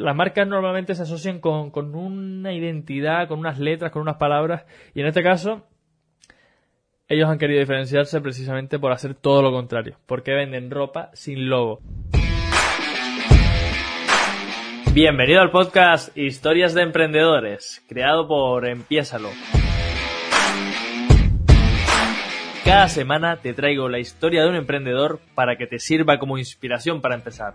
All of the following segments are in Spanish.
las marcas normalmente se asocian con, con una identidad, con unas letras, con unas palabras, y en este caso ellos han querido diferenciarse precisamente por hacer todo lo contrario, porque venden ropa sin logo. Bienvenido al podcast Historias de Emprendedores, creado por Empiésalo. Cada semana te traigo la historia de un emprendedor para que te sirva como inspiración para empezar.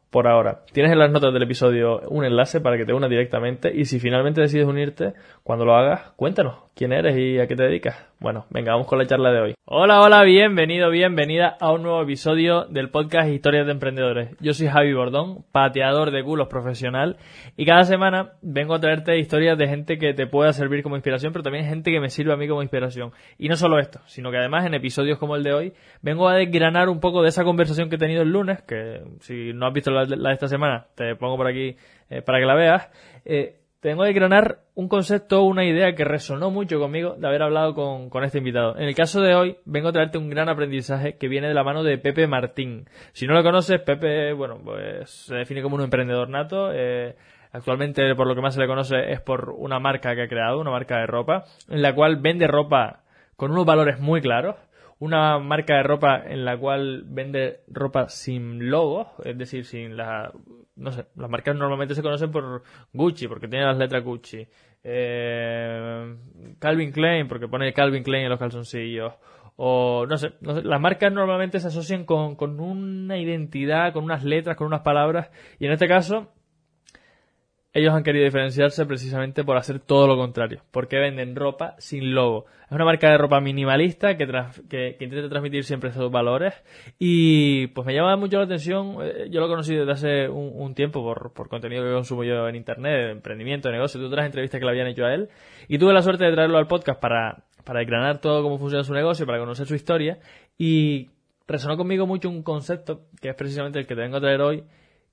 por ahora. Tienes en las notas del episodio un enlace para que te unas directamente y si finalmente decides unirte, cuando lo hagas, cuéntanos quién eres y a qué te dedicas. Bueno, venga, vamos con la charla de hoy. Hola, hola, bienvenido, bienvenida a un nuevo episodio del podcast Historias de Emprendedores. Yo soy Javi Bordón, pateador de culos profesional y cada semana vengo a traerte historias de gente que te pueda servir como inspiración, pero también gente que me sirve a mí como inspiración. Y no solo esto, sino que además en episodios como el de hoy vengo a desgranar un poco de esa conversación que he tenido el lunes, que si no has visto la, de esta semana, te pongo por aquí eh, para que la veas. Eh, tengo que granar un concepto, una idea que resonó mucho conmigo de haber hablado con, este invitado. En el caso de hoy, vengo a traerte un gran aprendizaje que viene de la mano de Pepe Martín. Si no lo conoces, Pepe, bueno, pues se define como un emprendedor nato. Eh, actualmente, por lo que más se le conoce, es por una marca que ha creado, una marca de ropa, en la cual vende ropa con unos valores muy claros una marca de ropa en la cual vende ropa sin logo, es decir, sin la... No sé, las marcas normalmente se conocen por Gucci, porque tiene las letras Gucci. Eh, Calvin Klein, porque pone Calvin Klein en los calzoncillos. O no sé, no sé, las marcas normalmente se asocian con, con una identidad, con unas letras, con unas palabras. Y en este caso, ellos han querido diferenciarse precisamente por hacer todo lo contrario, porque venden ropa sin logo. Es una marca de ropa minimalista que, que, intenta transmitir siempre esos valores y pues me llama mucho la atención, eh, yo lo conocí desde hace un, tiempo por, por, contenido que consumo yo en internet, emprendimiento, negocio, otras entrevistas que le habían hecho a él y tuve la suerte de traerlo al podcast para, para todo cómo funciona su negocio, para conocer su historia y resonó conmigo mucho un concepto que es precisamente el que te vengo a traer hoy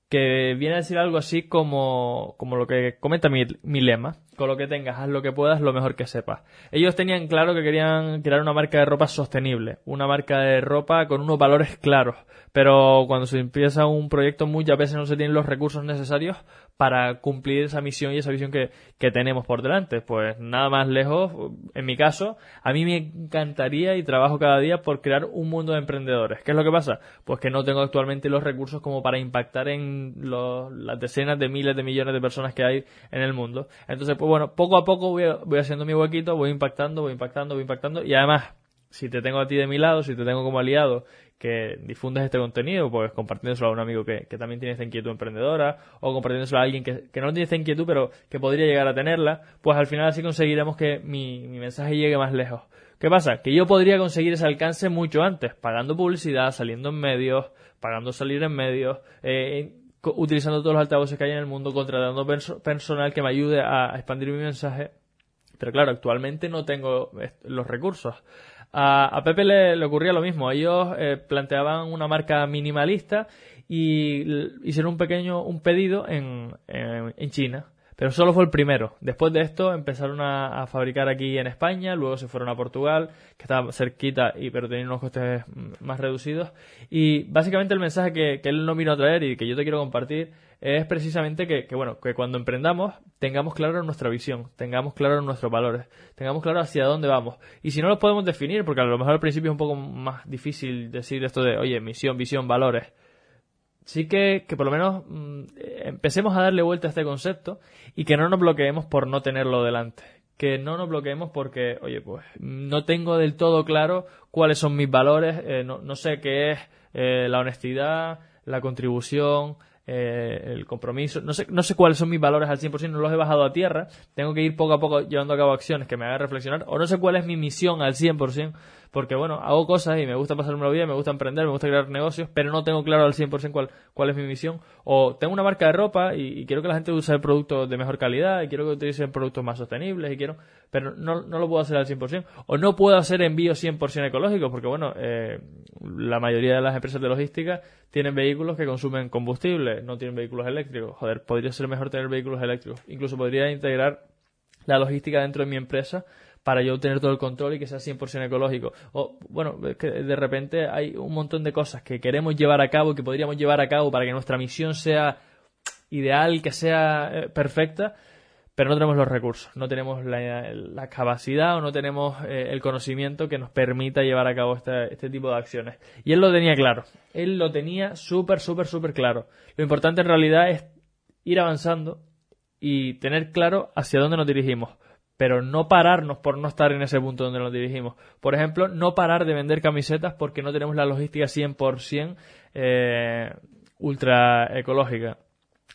que viene a decir algo así como, como lo que comenta mi, mi, lema, con lo que tengas, haz lo que puedas, lo mejor que sepas. Ellos tenían claro que querían crear una marca de ropa sostenible, una marca de ropa con unos valores claros, pero cuando se empieza un proyecto muchas veces no se tienen los recursos necesarios para cumplir esa misión y esa visión que, tenemos por delante. Pues nada más lejos, en mi caso, a mí me encantaría y trabajo cada día por crear un mundo de emprendedores. ¿Qué es lo que pasa? Pues que no tengo actualmente los recursos como para impactar en las decenas de miles de millones de personas que hay en el mundo. Entonces, pues bueno, poco a poco voy, voy haciendo mi huequito, voy impactando, voy impactando, voy impactando y además si te tengo a ti de mi lado, si te tengo como aliado que difundes este contenido, pues compartiéndoselo a un amigo que, también tiene esta inquietud emprendedora, o compartiéndoselo a alguien que, que, no tiene esta inquietud, pero que podría llegar a tenerla, pues al final así conseguiremos que mi, mi mensaje llegue más lejos. ¿Qué pasa? Que yo podría conseguir ese alcance mucho antes, pagando publicidad, saliendo en medios, pagando salir en medios, eh, utilizando todos los altavoces que hay en el mundo, contratando personal que me ayude a expandir mi mensaje. Pero claro, actualmente no tengo los recursos. A, Pepe le, ocurría lo mismo. Ellos eh, planteaban una marca minimalista y hicieron un pequeño un pedido en, en, China. Pero solo fue el primero. Después de esto empezaron a, fabricar aquí en España, luego se fueron a Portugal, que estaba cerquita, y, pero tenía unos costes más reducidos. Y básicamente el mensaje que, que él no vino a traer y que yo te quiero compartir es precisamente que, bueno, que cuando emprendamos tengamos claro nuestra visión, tengamos claro nuestros valores, tengamos claro hacia dónde vamos. Y si no los podemos definir, porque a lo mejor al principio es un poco más difícil decir esto de, oye, misión, visión, valores, sí que, que por lo menos mm, empecemos a darle vuelta a este concepto y que no nos bloqueemos por no tenerlo delante. Que no nos bloqueemos porque, oye, pues no tengo del todo claro cuáles son mis valores, eh, no, no, sé qué es eh, la honestidad, la contribución, eh, el compromiso. No sé, no sé cuáles son mis valores al 100%, no los he bajado a tierra. Tengo que ir poco a poco llevando a cabo acciones que me hagan reflexionar. O no sé cuál es mi misión al 100%, porque bueno, hago cosas y me gusta pasarme la vida, me gusta emprender, me gusta crear negocios, pero no tengo claro al 100% cuál, cuál es mi misión. O tengo una marca de ropa y, quiero que la gente use productos de mejor calidad y quiero que utilicen productos más sostenibles y quiero, pero no, no lo puedo hacer al 100%. O no puedo hacer envíos 100% ecológicos, porque bueno, eh, la mayoría de las empresas de logística tienen vehículos que consumen combustible, no tienen vehículos eléctricos. Joder, podría ser mejor tener vehículos eléctricos. Incluso podría integrar la logística dentro de mi empresa para yo tener todo el control y que sea 100% ecológico. O, bueno, que de repente hay un montón de cosas que queremos llevar a cabo, que podríamos llevar a cabo para que nuestra misión sea ideal, que sea eh, perfecta, pero no tenemos los recursos, no tenemos la, capacidad o no tenemos eh, el conocimiento que nos permita llevar a cabo este, este, tipo de acciones. Y él lo tenía claro, él lo tenía súper, súper, súper claro. Lo importante en realidad es ir avanzando y tener claro hacia dónde nos dirigimos pero no pararnos por no estar en ese punto donde nos dirigimos. Por ejemplo, no parar de vender camisetas porque no tenemos la logística 100% eh, ultra ecológica.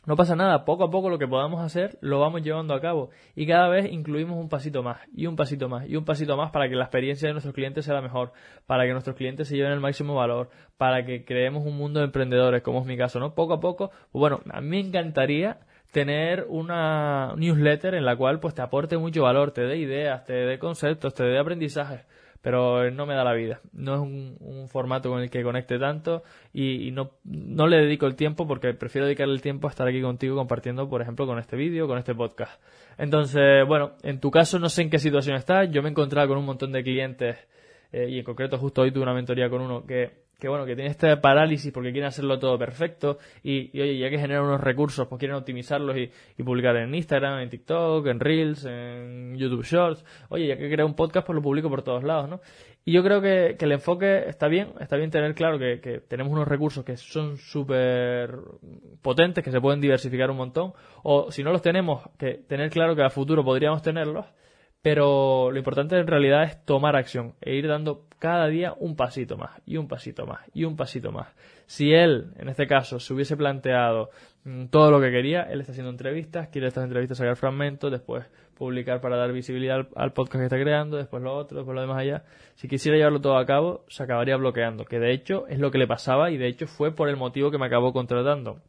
No pasa nada, poco a poco lo que podamos hacer lo vamos llevando a cabo y cada vez incluimos un pasito más y un pasito más y un pasito más para que la experiencia de nuestros clientes sea la mejor, para que nuestros clientes se lleven el máximo valor, para que creemos un mundo de emprendedores, como es mi caso, ¿no? Poco a poco, pues bueno, a mí me encantaría tener una newsletter en la cual pues te aporte mucho valor, te dé ideas, te dé conceptos, te dé aprendizajes, pero no me da la vida. No es un, formato con el que conecte tanto y, no, no le dedico el tiempo porque prefiero dedicarle el tiempo a estar aquí contigo compartiendo, por ejemplo, con este vídeo, con este podcast. Entonces, bueno, en tu caso no sé en qué situación estás. Yo me he encontrado con un montón de clientes eh, y en concreto justo hoy tuve una mentoría con uno que que bueno, que tiene este parálisis porque quieren hacerlo todo perfecto y, oye, ya que generan unos recursos, pues quieren optimizarlos y, publicar en Instagram, en TikTok, en Reels, en YouTube Shorts. Oye, ya que creo un podcast, pues lo publico por todos lados, ¿no? Y yo creo que, el enfoque está bien, está bien tener claro que, que tenemos unos recursos que son súper potentes, que se pueden diversificar un montón, o si no los tenemos, que tener claro que a futuro podríamos tenerlos, pero lo importante en realidad es tomar acción e ir dando cada día un pasito más y un pasito más y un pasito más. Si él, en este caso, se hubiese planteado mm, todo lo que quería, él está haciendo entrevistas, quiere estas entrevistas sacar fragmentos, después publicar para dar visibilidad al, podcast que está creando, después lo otro, después lo demás allá. Si quisiera llevarlo todo a cabo, se acabaría bloqueando, que de hecho es lo que le pasaba y de hecho fue por el motivo que me acabó contratando.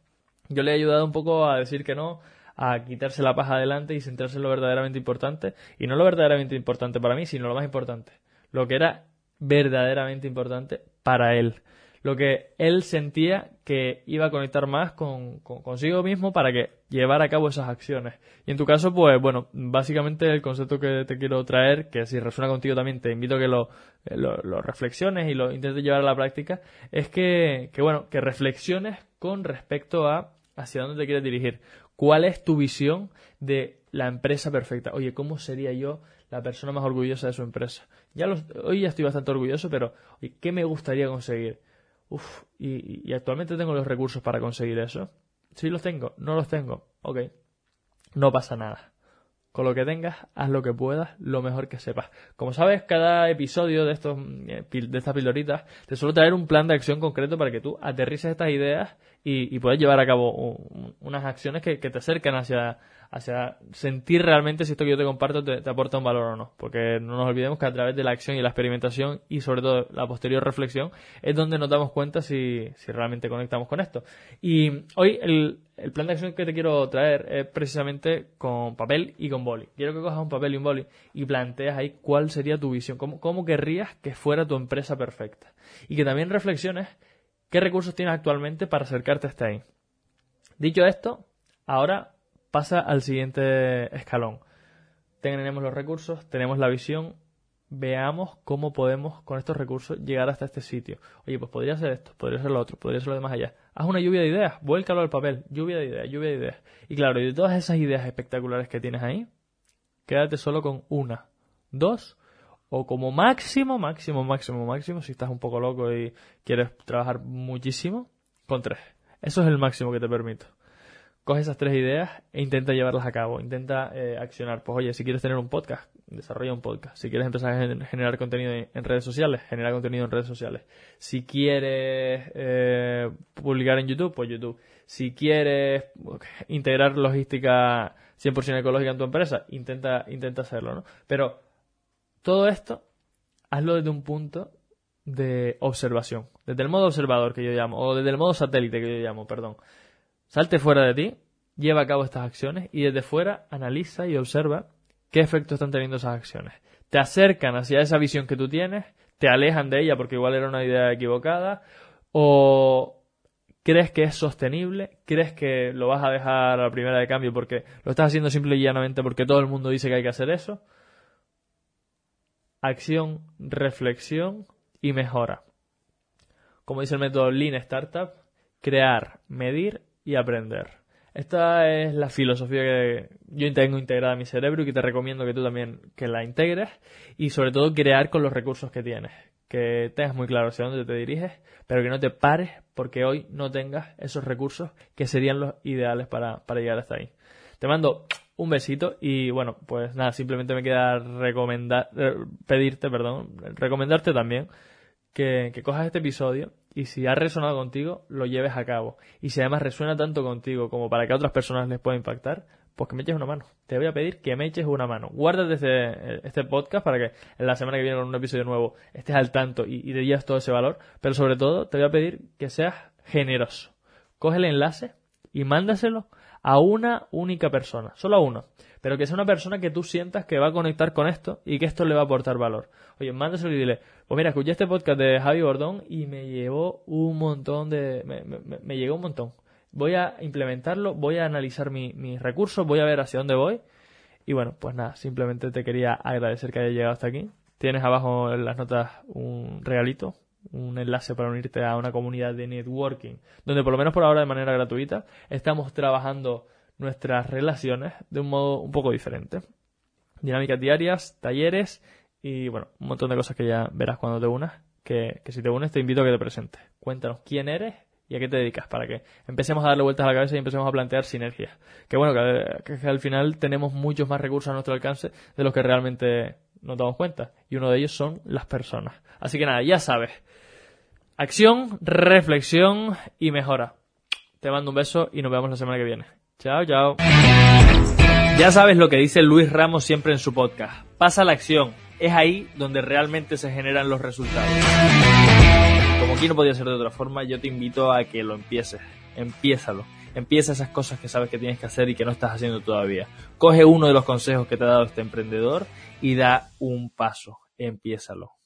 Yo le he ayudado un poco a decir que no, a quitarse la paja adelante y centrarse en lo verdaderamente importante. Y no lo verdaderamente importante para mí, sino lo más importante. Lo que era verdaderamente importante para él. Lo que él sentía que iba a conectar más con, consigo mismo para que llevara a cabo esas acciones. Y en tu caso, pues bueno, básicamente el concepto que te quiero traer, que si resuena contigo también te invito a que lo, lo, reflexiones y lo intentes llevar a la práctica, es que, que bueno, que reflexiones con respecto a hacia dónde te quieres dirigir. ¿Cuál es tu visión de la empresa perfecta? Oye, ¿cómo sería yo la persona más orgullosa de su empresa? Ya hoy ya estoy bastante orgulloso, pero ¿qué me gustaría conseguir? Uf, y, actualmente tengo los recursos para conseguir eso. Sí los tengo, no los tengo. Ok, no pasa nada. Con lo que tengas, haz lo que puedas, lo mejor que sepas. Como sabes, cada episodio de estos eh, de estas pildoritas te suelo traer un plan de acción concreto para que tú aterrices estas ideas y, puedas llevar a cabo unas acciones que, te acercan hacia, hacia sentir realmente si esto que yo te comparto te, aporta un valor o no. Porque no nos olvidemos que a través de la acción y la experimentación y sobre todo la posterior reflexión es donde nos damos cuenta si, si realmente conectamos con esto. Y hoy el, el plan de acción que te quiero traer es precisamente con papel y con boli. Quiero que cojas un papel y un boli y planteas ahí cuál sería tu visión, cómo, cómo querrías que fuera tu empresa perfecta. Y que también reflexiones qué recursos tienes actualmente para acercarte hasta ahí. Dicho esto, ahora pasa al siguiente escalón. Tenemos los recursos, tenemos la visión, veamos cómo podemos con estos recursos llegar hasta este sitio. Oye, pues podría ser esto, podría ser lo otro, podría ser lo demás allá. Haz una lluvia de ideas, vuélcalo al papel, lluvia de ideas, lluvia de ideas. Y claro, y de todas esas ideas espectaculares que tienes ahí, quédate solo con una, dos o como máximo, máximo, máximo, máximo, si estás un poco loco y quieres trabajar muchísimo, con tres. Eso es el máximo que te permito coge esas tres ideas e intenta llevarlas a cabo, intenta eh, accionar. Pues oye, si quieres tener un podcast, desarrolla un podcast. Si quieres empezar a generar contenido en redes sociales, genera contenido en redes sociales. Si quieres eh, publicar en YouTube, pues YouTube. Si quieres integrar logística 100% ecológica en tu empresa, intenta, intenta hacerlo, ¿no? Pero todo esto, hazlo desde un punto de observación, desde el modo observador que yo llamo, o desde el modo satélite que yo llamo, perdón. Salte fuera de ti, lleva a cabo estas acciones y desde fuera analiza y observa qué efecto están teniendo esas acciones. Te acercan hacia esa visión que tú tienes, te alejan de ella porque igual era una idea equivocada, o crees que es sostenible, crees que lo vas a dejar a la primera de cambio porque lo estás haciendo simple y llanamente porque todo el mundo dice que hay que hacer eso. Acción, reflexión y mejora. Como dice el método Lean Startup, crear, medir y aprender. Esta es la filosofía que yo tengo integrada en mi cerebro y que te recomiendo que tú también que la integres y sobre todo crear con los recursos que tienes. Que tengas muy claro hacia dónde te diriges, pero que no te pares porque hoy no tengas esos recursos que serían los ideales para, llegar hasta ahí. Te mando un besito y bueno, pues nada, simplemente me queda recomendar, eh, pedirte, perdón, recomendarte también que, que cojas este episodio y si ha resonado contigo, lo lleves a cabo. Y si además resuena tanto contigo como para que a otras personas les pueda impactar, pues que me eches una mano. Te voy a pedir que me eches una mano. Guárdate este, este podcast para que en la semana que viene con un episodio nuevo estés al tanto y, y te lleves todo ese valor. Pero sobre todo, te voy a pedir que seas generoso. Coge el enlace y mándaselo a una única persona, solo a uno pero que sea una persona que tú sientas que va a conectar con esto y que esto le va a aportar valor. Oye, mándaselo y dile, pues mira, escuché este podcast de Javi Bordón y me llevó un montón de... me, llegó un montón. Voy a implementarlo, voy a analizar mis recursos, voy a ver hacia dónde voy. Y bueno, pues nada, simplemente te quería agradecer que hayas llegado hasta aquí. Tienes abajo en las notas un regalito, un enlace para unirte a una comunidad de networking, donde por lo menos por ahora de manera gratuita estamos trabajando nuestras relaciones de un modo un poco diferente. Dinámicas diarias, talleres y bueno, un montón de cosas que ya verás cuando te unas. Que, si te unes te invito a que te presentes. Cuéntanos quién eres y a qué te dedicas para que empecemos a darle vueltas a la cabeza y empecemos a plantear sinergias. Que bueno, que, que, al final tenemos muchos más recursos a nuestro alcance de los que realmente nos damos cuenta. Y uno de ellos son las personas. Así que nada, ya sabes. Acción, reflexión y mejora. Te mando un beso y nos vemos la semana que viene. Chao, chao. Ya sabes lo que dice Luis Ramos siempre en su podcast. Pasa la acción. Es ahí donde realmente se generan los resultados. Como aquí no podía ser de otra forma, yo te invito a que lo empieces. Empiézalo. Empieza esas cosas que sabes que tienes que hacer y que no estás haciendo todavía. Coge uno de los consejos que te ha dado este emprendedor y da un paso. Empiézalo.